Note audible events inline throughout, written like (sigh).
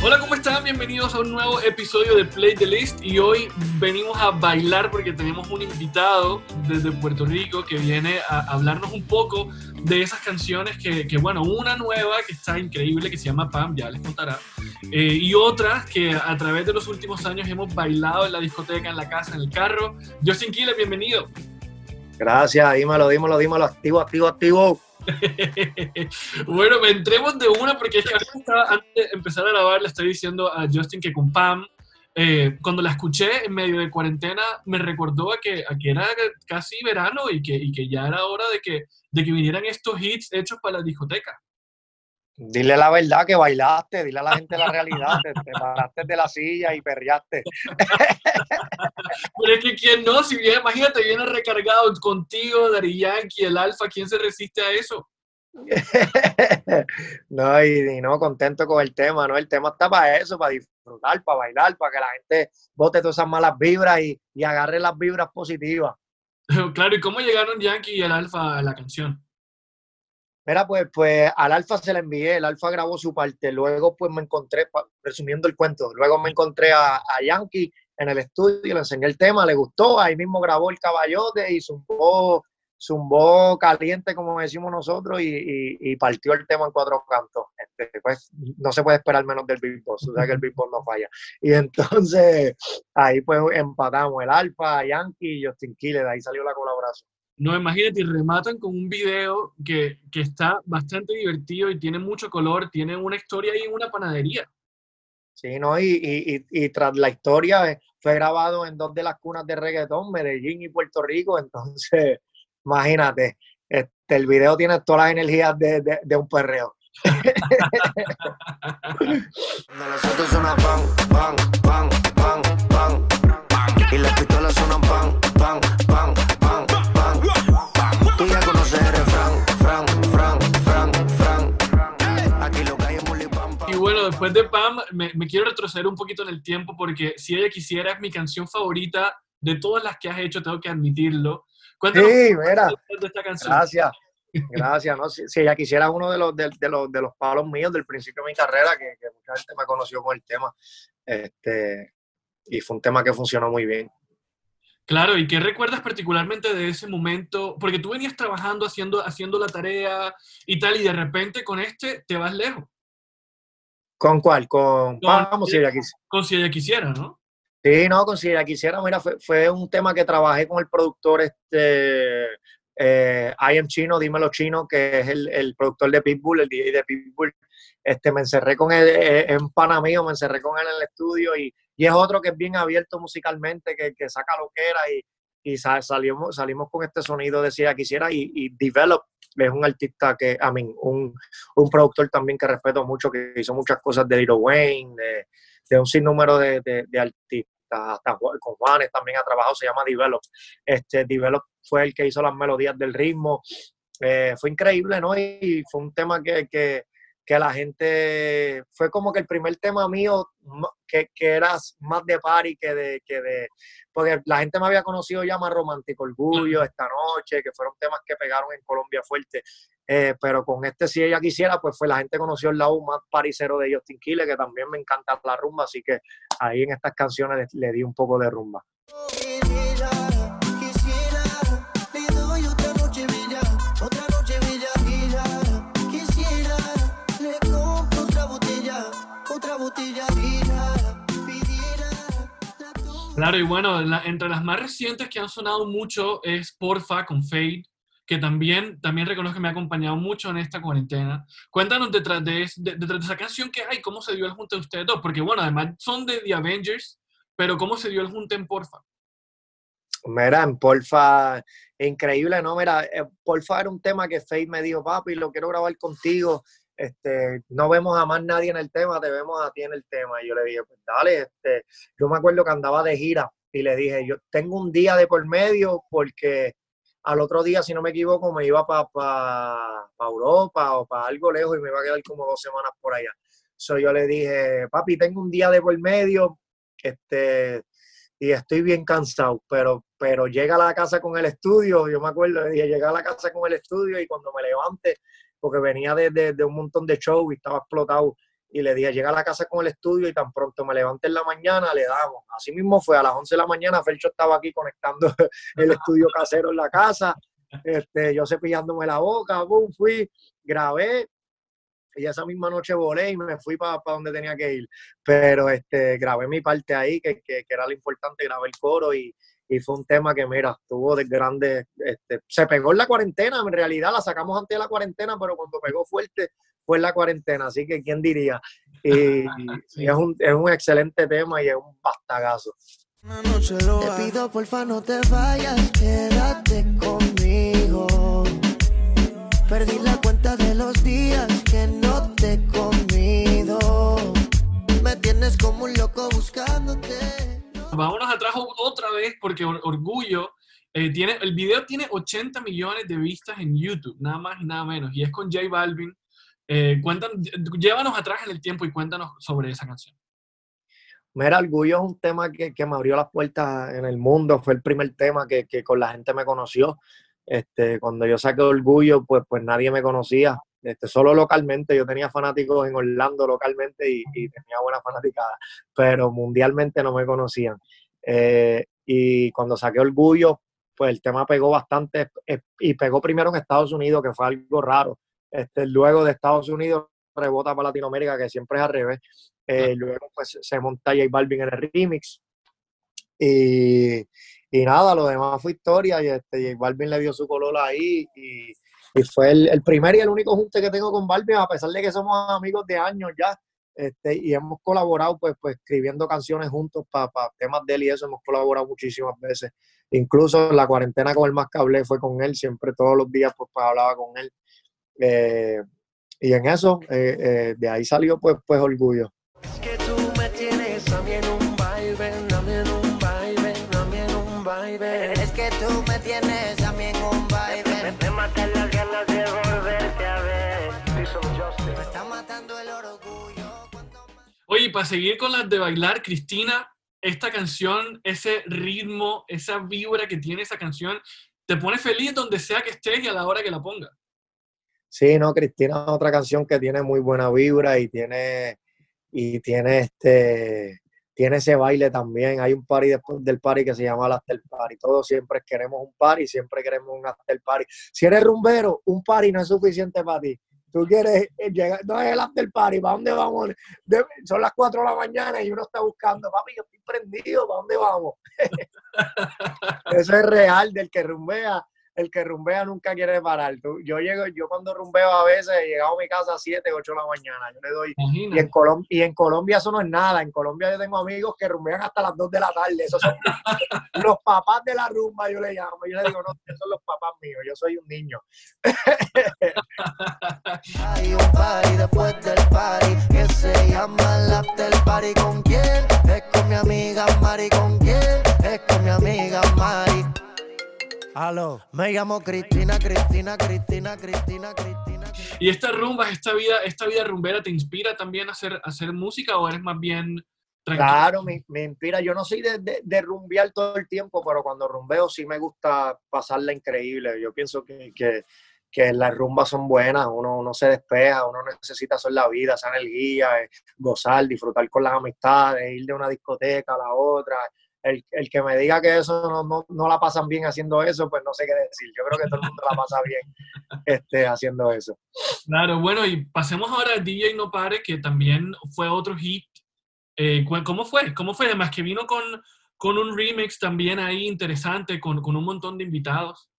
Hola, ¿cómo están? Bienvenidos a un nuevo episodio de Play the List y hoy venimos a bailar porque tenemos un invitado desde Puerto Rico que viene a hablarnos un poco de esas canciones que, que bueno, una nueva que está increíble que se llama Pam, ya les contará, eh, y otras que a través de los últimos años hemos bailado en la discoteca, en la casa, en el carro. Justin Kille, bienvenido. Gracias, dímelo, dímelo, dímelo, activo, activo, activo. (laughs) bueno, me entremos de una porque es que antes de empezar a grabar le estoy diciendo a Justin que con Pam, eh, cuando la escuché en medio de cuarentena, me recordó a que, a que era casi verano y que, ya era hora de que vinieran estos hits hechos para la discoteca. Dile la verdad que bailaste, dile a la gente la realidad, te, te paraste de la silla y perreaste. (laughs) Pero es que quién no, si viene, imagínate, viene recargado contigo, Dari Yankee, el Alfa, ¿quién se resiste a eso? (laughs) no, y, no, contento con el tema, ¿no? El tema está para eso, para disfrutar, para bailar, para que la gente bote todas esas malas vibras y, y agarre las vibras positivas. (laughs) claro, ¿y cómo llegaron Yankee y el Alfa a la canción? Mira, pues, pues al Alfa se le envié, el Alfa grabó su parte, luego pues me encontré, resumiendo el cuento, luego me encontré a, a Yankee en el estudio, le enseñé el tema, le gustó, ahí mismo grabó el caballote y zumbó, zumbó caliente, como decimos nosotros, y partió el tema en cuatro cantos. Este, pues no se puede esperar menos del beatbox, o sea que el beatbox no falla. Y entonces ahí pues empatamos el Alfa, Yankee y Justin Kille, de ahí salió la colaboración. No, imagínate, y rematan con un video que, que, está bastante divertido y tiene mucho color, tiene una historia y una panadería. Sí, ¿no? Y, y, y, tras la historia eh, fue grabado en dos de las cunas de reggaetón, Medellín y Puerto Rico, entonces, (laughs) imagínate, este, el video tiene todas las energías de, de, de un perreo. Nosotros suena pan, pan, pan, pan, pan, y las pistolas suenan pan, pan, pan. Después de Pam, me, me, quiero retroceder un poquito en el tiempo porque si ella quisiera es mi canción favorita de todas las que has hecho, tengo que admitirlo. Cuéntanos sí, mira, de esta canción. Gracias. Gracias, ¿no? Si, si, ella quisiera uno de los, de, de, los, de los palos míos del principio de mi carrera, que, que mucha gente me conoció con el tema, este, y fue un tema que funcionó muy bien. Claro, ¿y qué recuerdas particularmente de ese momento? Porque tú venías trabajando, haciendo, haciendo la tarea y tal, y de repente con este te vas lejos. ¿Con cuál? Con, con vamos, si ella quisiera. Con si ella quisiera, ¿no? Sí, no, con si ella quisiera, mira, fue, fue un tema que trabajé con el productor este, eh, I Am Chino, Dímelo Chino, que es el, el, productor de Pitbull, el DJ de Pitbull. Este, me encerré con él en pana mío, me encerré con él en el estudio y, y es otro que es bien abierto musicalmente, que, que saca lo que era y, y salimos, salimos con este sonido de quisiera y, Develop es un artista que, a I mí, mean, un, un, productor también que respeto mucho, que hizo muchas cosas de Lil Wayne, de, de un sinnúmero de, de, de artistas hasta con Juanes también ha trabajado, se llama Develop. Este, Develop fue el que hizo las melodías del ritmo. Eh, fue increíble, ¿no? Y fue un tema que, que, la gente, fue como que el primer tema mío que, que era más de party que de, que de, porque la gente me había conocido ya más romántico, Orgullo, Esta Noche, que fueron temas que pegaron en Colombia fuerte. Eh, pero con este, si ella quisiera, pues fue la gente conoció el lado más paricero de Justin Kille, que también me encanta la rumba, así que ahí en estas canciones le, le di un poco de rumba. Claro, y bueno, entre las más recientes que han sonado mucho es Porfa con Fade, que también, también reconozco que me ha acompañado mucho en esta cuarentena. Cuéntanos detrás de, de, detrás de esa canción que hay, cómo se dio el junte de ustedes dos, porque bueno, además son de The Avengers, pero cómo se dio el junte en Porfa. Mira, en Porfa, increíble, ¿no? Mira, eh, Porfa era un tema que Fade me dijo, papi, lo quiero grabar contigo. Este, no vemos a más nadie en el tema, te vemos a ti en el tema. Y yo le dije, pues dale, este, yo me acuerdo que andaba de gira y le dije, yo tengo un día de por medio porque al otro día, si no me equivoco, me iba para pa, pa Europa o para algo lejos y me iba a quedar como dos semanas por allá. So yo le dije, papi, tengo un día de por medio, este, y estoy bien cansado, pero, pero llega a la casa con el estudio, yo me acuerdo, le dije, llega a la casa con el estudio y cuando me levante, porque venía de, de, de un montón de shows y estaba explotado, y le dije, llega a la casa con el estudio y tan pronto me levante en la mañana, le damos. Así mismo fue, a las 11 de la mañana, Felcho estaba aquí conectando (laughs) el estudio casero en la casa, este, yo cepillándome la boca, boom, fui, grabé, y esa misma noche volé y me fui para donde tenía que ir. Pero este, grabé mi parte ahí, que, que, era lo importante, grabé el coro y, y, fue un tema que, mira, estuvo de grande. Este, se pegó en la cuarentena, en realidad la sacamos antes de la cuarentena, pero cuando pegó fuerte fue en la cuarentena, así que quién diría. Y, (laughs) es, un, es un excelente tema y es un bastagazo. Te pido porfa no te vayas, quédate conmigo. Perdí la cuenta de los días que no te he comido. Me tienes como un loco buscándote. Vámonos atrás otra vez porque Orgullo eh, tiene, el video tiene 80 millones de vistas en YouTube, nada más y nada menos, y es con J Balvin. Eh, llévanos atrás en el tiempo y cuéntanos sobre esa canción. Mira, Orgullo es un tema que, que, me abrió las puertas en el mundo, fue el primer tema que, que, con la gente me conoció. Este, cuando yo saqué Orgullo, pues, pues nadie me conocía, este, solo localmente, yo tenía fanáticos en Orlando localmente y, tenía buena fanaticada, pero mundialmente no me conocían. Eh, y cuando saqué Orgullo, pues el tema pegó bastante eh, y pegó primero en Estados Unidos, que fue algo raro, este, luego de Estados Unidos rebota para Latinoamérica, que siempre es al revés. Eh, luego pues se monta J Balvin en el remix. Y, y, nada, lo demás fue historia. Y este, J Balvin le dio su color ahí. Y, y fue el, el, primer y el único junte que tengo con Balvin, a pesar de que somos amigos de años ya. Este, y hemos colaborado pues, pues escribiendo canciones juntos para temas de él y eso hemos colaborado muchísimas veces. Incluso en la cuarentena con el más hablé fue con él, siempre todos los días pues, pues hablaba con él. Eh, y en eso, eh, eh, de ahí salió pues, pues orgullo. Baile. Es que tú me tienes a mí en un baile. Me, matan las ganas de volverte a ver. Me está matando el orgullo. Oye, para seguir con las de bailar, Cristina, esta canción, ese ritmo, esa vibra que tiene esa canción, te pone feliz donde sea que estés y a la hora que la pongas. Sí, no, Cristina es otra canción que tiene muy buena vibra y tiene, y tiene este, tiene ese baile también. Hay un party después del party que se llama el after party. Todos siempre queremos un party, siempre queremos un after party. Si eres rumbero, un party no es suficiente para ti. Tú quieres eh, llegar, no es el after party, ¿para dónde vamos? son las 4 de la mañana y uno está buscando, papi, yo estoy prendido, ¿para dónde vamos? (laughs) Eso es real del que rumbea el que rumbea nunca quiere parar. yo llego, yo cuando rumbeo a veces he llegado a mi casa a 7, 8 de la mañana. Yo le doy. Y en, Colombia, y en Colombia eso no es nada. En Colombia yo tengo amigos que rumbean hasta las 2 de la tarde. Esos son (laughs) los papás de la rumba, yo le llamo. Yo le digo, no, esos son los papás míos. Yo soy un niño. (laughs) Hay un party después del party que se llama el after party. ¿Con Aló, me llamo Cristina, Cristina, Cristina, Cristina, Cristina. ¿Y esta rumba, esta vida, esta vida rumbera te inspira también a hacer, hacer música o eres más bien Claro, me, me, inspira. Yo no soy de, de, rumbear todo el tiempo, pero cuando rumbeo sí me gusta pasarla increíble. Yo pienso que, que, que las rumbas son buenas, uno, uno se despeja, uno necesita hacer la vida, esa energía, eh, gozar, disfrutar con las amistades, ir de una discoteca a la otra, el, el, que me diga que eso no, no, no, la pasan bien haciendo eso, pues no sé qué decir. Yo creo que todo el mundo la pasa bien (laughs) este, haciendo eso. Claro, bueno, y pasemos ahora a DJ No Pare, que también fue otro hit. Eh, ¿Cómo fue? ¿Cómo fue? Además que vino con, con un remix también ahí interesante, con, con un montón de invitados.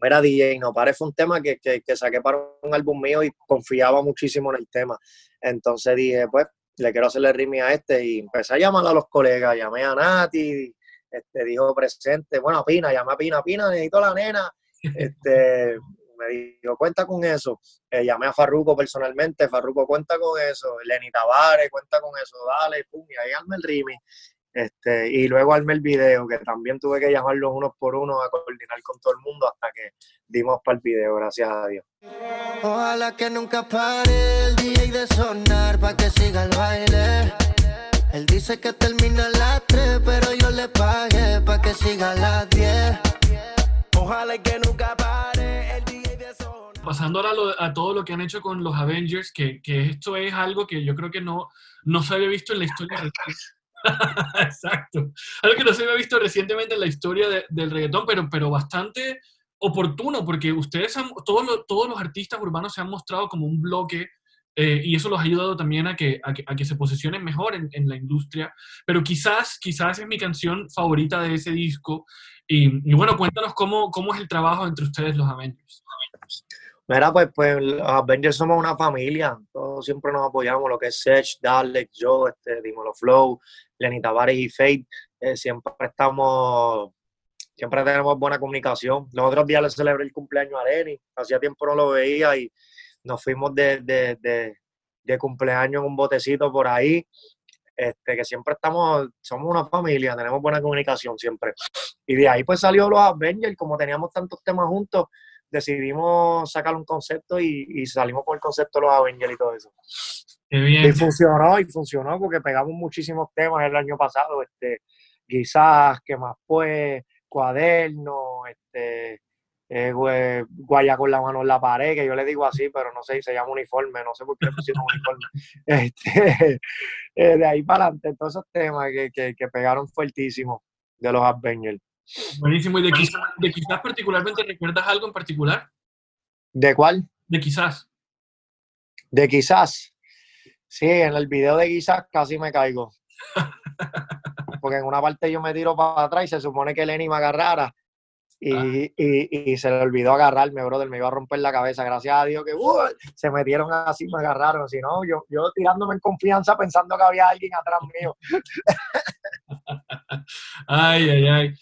Mira, DJ No Pare fue un tema que, que, que saqué para un álbum mío y confiaba muchísimo en el tema. Entonces dije, pues le quiero hacerle rimi a este y empecé a llamar a los colegas, llamé a Nati, este, dijo presente, bueno, Pina, llamé a Pina, Pina, necesito a la nena, este, me dijo, cuenta con eso, eh, llamé a Farruco personalmente, Farruco cuenta con eso, Lenny Tavares cuenta con eso, dale, pum, y ahí arme el rimi, este, y luego armé el video, que también tuve que llamarlos unos por uno a coordinar con todo el mundo hasta que dimos para el video, gracias a Dios. Ojalá que nunca pare el DJ de sonar para que siga el baile. Él dice que termina a las 3, pero yo le pagué para que siga a las 10. Ojalá que nunca pare el DJ de sonar. Pasando ahora a, todo lo que han hecho con los Avengers, que, que, esto es algo que yo creo que no, no se había visto en la historia. (laughs) Exacto. Algo que no se había visto recientemente en la historia del reggaetón, pero, pero bastante oportuno, porque ustedes, todos, los, todos los artistas urbanos se han mostrado como un bloque eh, y eso los ha ayudado también a que, a que, se posicionen mejor en, la industria. Pero quizás, quizás es mi canción favorita de ese disco. Y, y, bueno, cuéntanos cómo, cómo es el trabajo entre ustedes, los Avengers. Mira, pues, pues los Avengers somos una familia, todos siempre nos apoyamos, lo que es Sech, Dalek, yo, este, Dimolo Flow, Lenny Tavares y Fate, eh, siempre estamos, siempre tenemos buena comunicación. Los otros días le celebré el cumpleaños a Lenny, hacía tiempo no lo veía y nos fuimos de, de, de, de cumpleaños en un botecito por ahí, este, que siempre estamos, somos una familia, tenemos buena comunicación siempre. Y de ahí pues salió los Avengers, como teníamos tantos temas juntos, decidimos sacar un concepto y, salimos con el concepto de los Avengers y todo eso. Y funcionó, y funcionó porque pegamos muchísimos temas el año pasado, este, quizás, que más pues, cuaderno, este, eh, guaya con la mano en la pared, que yo le digo así, pero no sé, si se llama uniforme, no sé por qué le pusimos uniforme. (laughs) Este, eh, de ahí para adelante, todos esos temas que, que, que pegaron fuertísimo de los Avengers. Buenísimo. ¿Y de quizás, particularmente recuerdas algo en particular? ¿De cuál? De quizás. De quizás. Sí, en el video de quizás casi me caigo. (laughs) Porque en una parte yo me tiro para atrás y se supone que Lenny me agarrara. Y, ah. y, se le olvidó agarrarme, brother. Me iba a romper la cabeza. Gracias a Dios que uh, se metieron así, me agarraron. Si no, yo, yo tirándome en confianza pensando que había alguien atrás mío. (laughs) ay, ay, ay.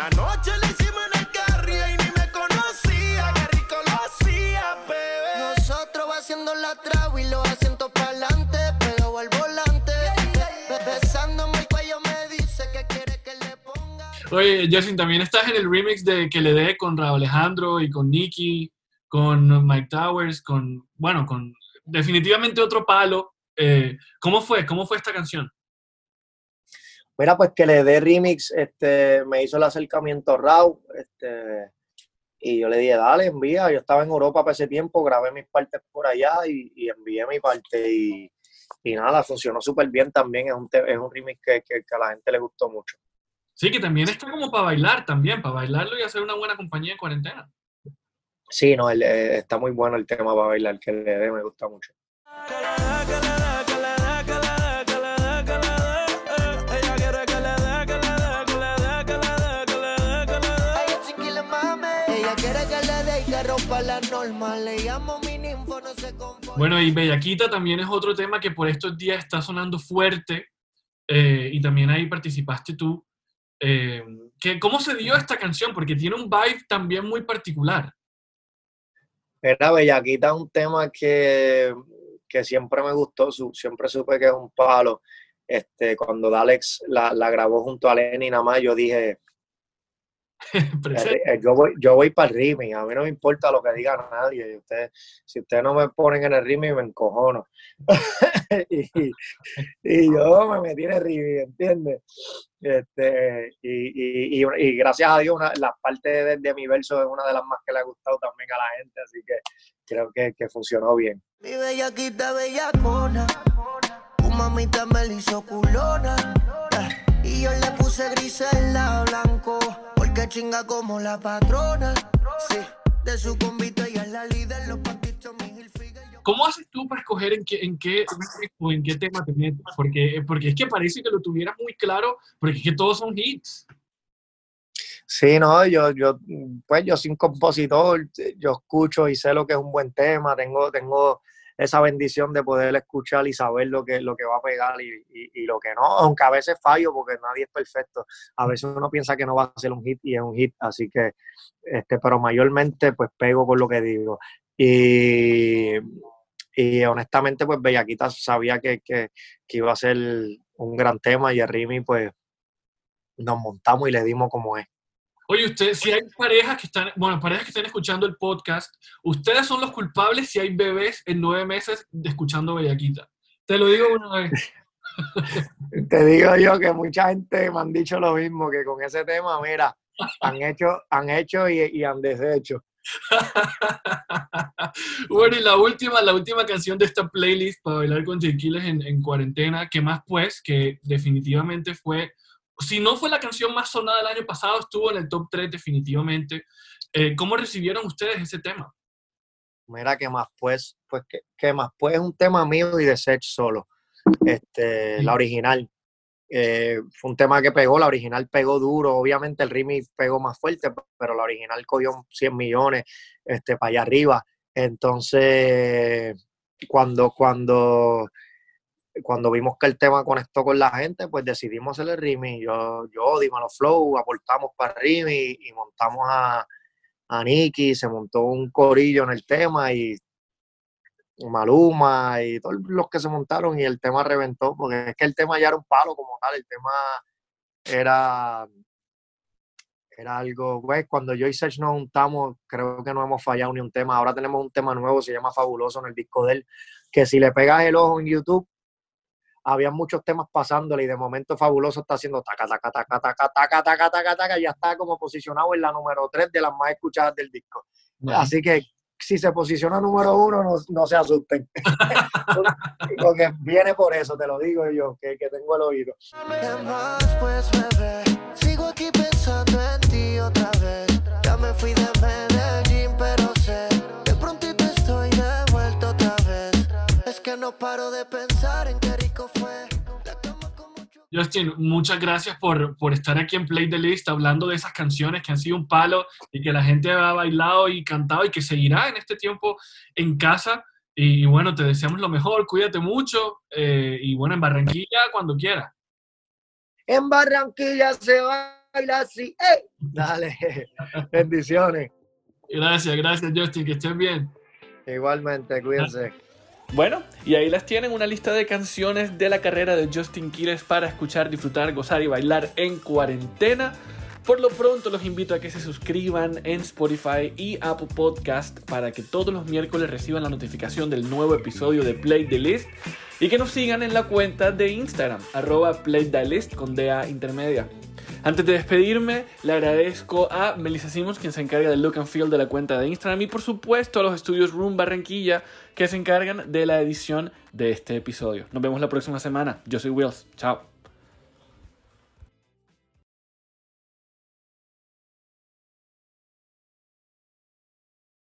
Anoche le hicimos en el y ni me conocía. Qué rico lo hacía, bebé. Nosotros haciendo la trago y los asientos para adelante. Pegado al volante. Besándome el cuello me dice que quiere que le ponga. Oye, Justin, también estás en el remix de Que le dé con Raúl Alejandro y con Nicky, con Mike Towers, con, bueno, con definitivamente otro palo. Eh, ¿Cómo fue? ¿Cómo fue esta canción? Mira, pues que le dé remix, este, me hizo el acercamiento Raw, este, y yo le dije, dale, envía. Yo estaba en Europa para ese tiempo, grabé mis partes por allá y, envié mi parte y, nada, funcionó súper bien también. Es un, es un remix que, a la gente le gustó mucho. Sí, que también está como para bailar también, para bailarlo y hacer una buena compañía en cuarentena. Sí, no, eh, está muy bueno el tema para bailar, que le dé, me gusta mucho. Bueno, y Bellaquita también es otro tema que por estos días está sonando fuerte eh, y también ahí participaste tú. Eh, ¿Cómo se dio esta canción? Porque tiene un vibe también muy particular. Era Bellaquita un tema que, que siempre me gustó, siempre supe que es un palo. Este, cuando Dalex la, grabó junto a Lenny nada más, yo dije, (laughs) yo voy, yo voy para el ritmo, a mí no me importa lo que diga nadie. Usted, si ustedes no me ponen en el ritmo, me encojono. (laughs) y, y, yo me metí en el ritmo, ¿entiendes? Este, y, y, y, gracias a Dios, una, la parte de, mi verso es una de las más que le ha gustado también a la gente, así que creo que, que funcionó bien. Mi bellaquita bellacona, tu mamita me hizo culona, y yo le puse gris en la blanco chinga como la patrona. Sí, de su convito y es la líder, los pantitos, mi ¿Cómo haces tú para escoger en qué, en qué, o en qué tema te metes? Porque, porque es que parece que lo tuvieras muy claro, porque es que todos son hits. Sí, no, yo, yo, pues yo soy un compositor, yo escucho y sé lo que es un buen tema, tengo, tengo esa bendición de poder escuchar y saber lo que, lo que va a pegar y, y, lo que no, aunque a veces fallo porque nadie es perfecto, a veces uno piensa que no va a ser un hit y es un hit, así que, este, pero mayormente pues pego con lo que digo. Y, y honestamente pues Bellaquita sabía que, que, que, iba a ser un gran tema y el Rimi pues nos montamos y le dimos como es. Oye, ustedes, si hay parejas que están, bueno, parejas que están escuchando el podcast, ustedes son los culpables si hay bebés en nueve meses de escuchando Bellaquita. Te lo digo una vez. (laughs) Te digo yo que mucha gente me han dicho lo mismo, que con ese tema, mira, han hecho, han hecho y, han deshecho. (laughs) bueno, y la última, la última canción de esta playlist para bailar con Jequiles en, en cuarentena, que más pues, que definitivamente fue, si no fue la canción más sonada del año pasado, estuvo en el top 3 definitivamente. Eh, ¿Cómo recibieron ustedes ese tema? Mira, que más pues, pues que, que más pues es un tema mío y de Sech solo. Este, la original. Eh, fue un tema que pegó, la original pegó duro, obviamente el remix pegó más fuerte, pero la original cogió 100 millones este, para allá arriba. Entonces, cuando, cuando, cuando vimos que el tema conectó con la gente, pues decidimos hacer el remix. Yo, yo Dímelo Flow, aportamos para remix y montamos a, a Nicky, se montó un corillo en el tema y Maluma y todos los que se montaron y el tema reventó, porque es que el tema ya era un palo como tal, el tema era, era algo, pues cuando yo y Sech nos juntamos, creo que no hemos fallado ni un tema, ahora tenemos un tema nuevo, se llama Fabuloso en el disco de él, que si le pegas el ojo en YouTube, había muchos temas pasándole y de momento Fabuloso está haciendo taca, taca, taca, taca, taca, taca, taca, taca, ya está como posicionado en la número 3 de las más escuchadas del disco. Así que si se posiciona número uno, no, no se asusten. (laughs) Porque viene por eso, te lo digo yo, que, que tengo el oído. ¿Qué más pues, bebé? Sigo aquí pensando en ti otra vez. Ya me fui de Medellín, pero sé que prontito estoy de vuelta otra vez. Es que no paro de pensar Justin, muchas gracias por, por estar aquí en Play the List hablando de esas canciones que han sido un palo y que la gente ha bailado y cantado y que seguirá en este tiempo en casa. Y, bueno, te deseamos lo mejor, cuídate mucho eh, y bueno, en Barranquilla cuando quieras. En Barranquilla se baila así. ¡Ey! Dale, (laughs) bendiciones. Gracias, gracias Justin, que estén bien. Igualmente, cuídense. Bueno, y ahí las tienen una lista de canciones de la carrera de Justin Quiles para escuchar, disfrutar, gozar y bailar en cuarentena. Por lo pronto los invito a que se suscriban en Spotify y Apple Podcast para que todos los miércoles reciban la notificación del nuevo episodio de Play the List y que nos sigan en la cuenta de Instagram, arroba Play the List con DA intermedia. Antes de despedirme, le agradezco a Melissa Simons, quien se encarga del look and feel de la cuenta de Instagram, y por supuesto a los estudios Room Barranquilla, que se encargan de la edición de este episodio. Nos vemos la próxima semana. Yo soy Wills. Chao.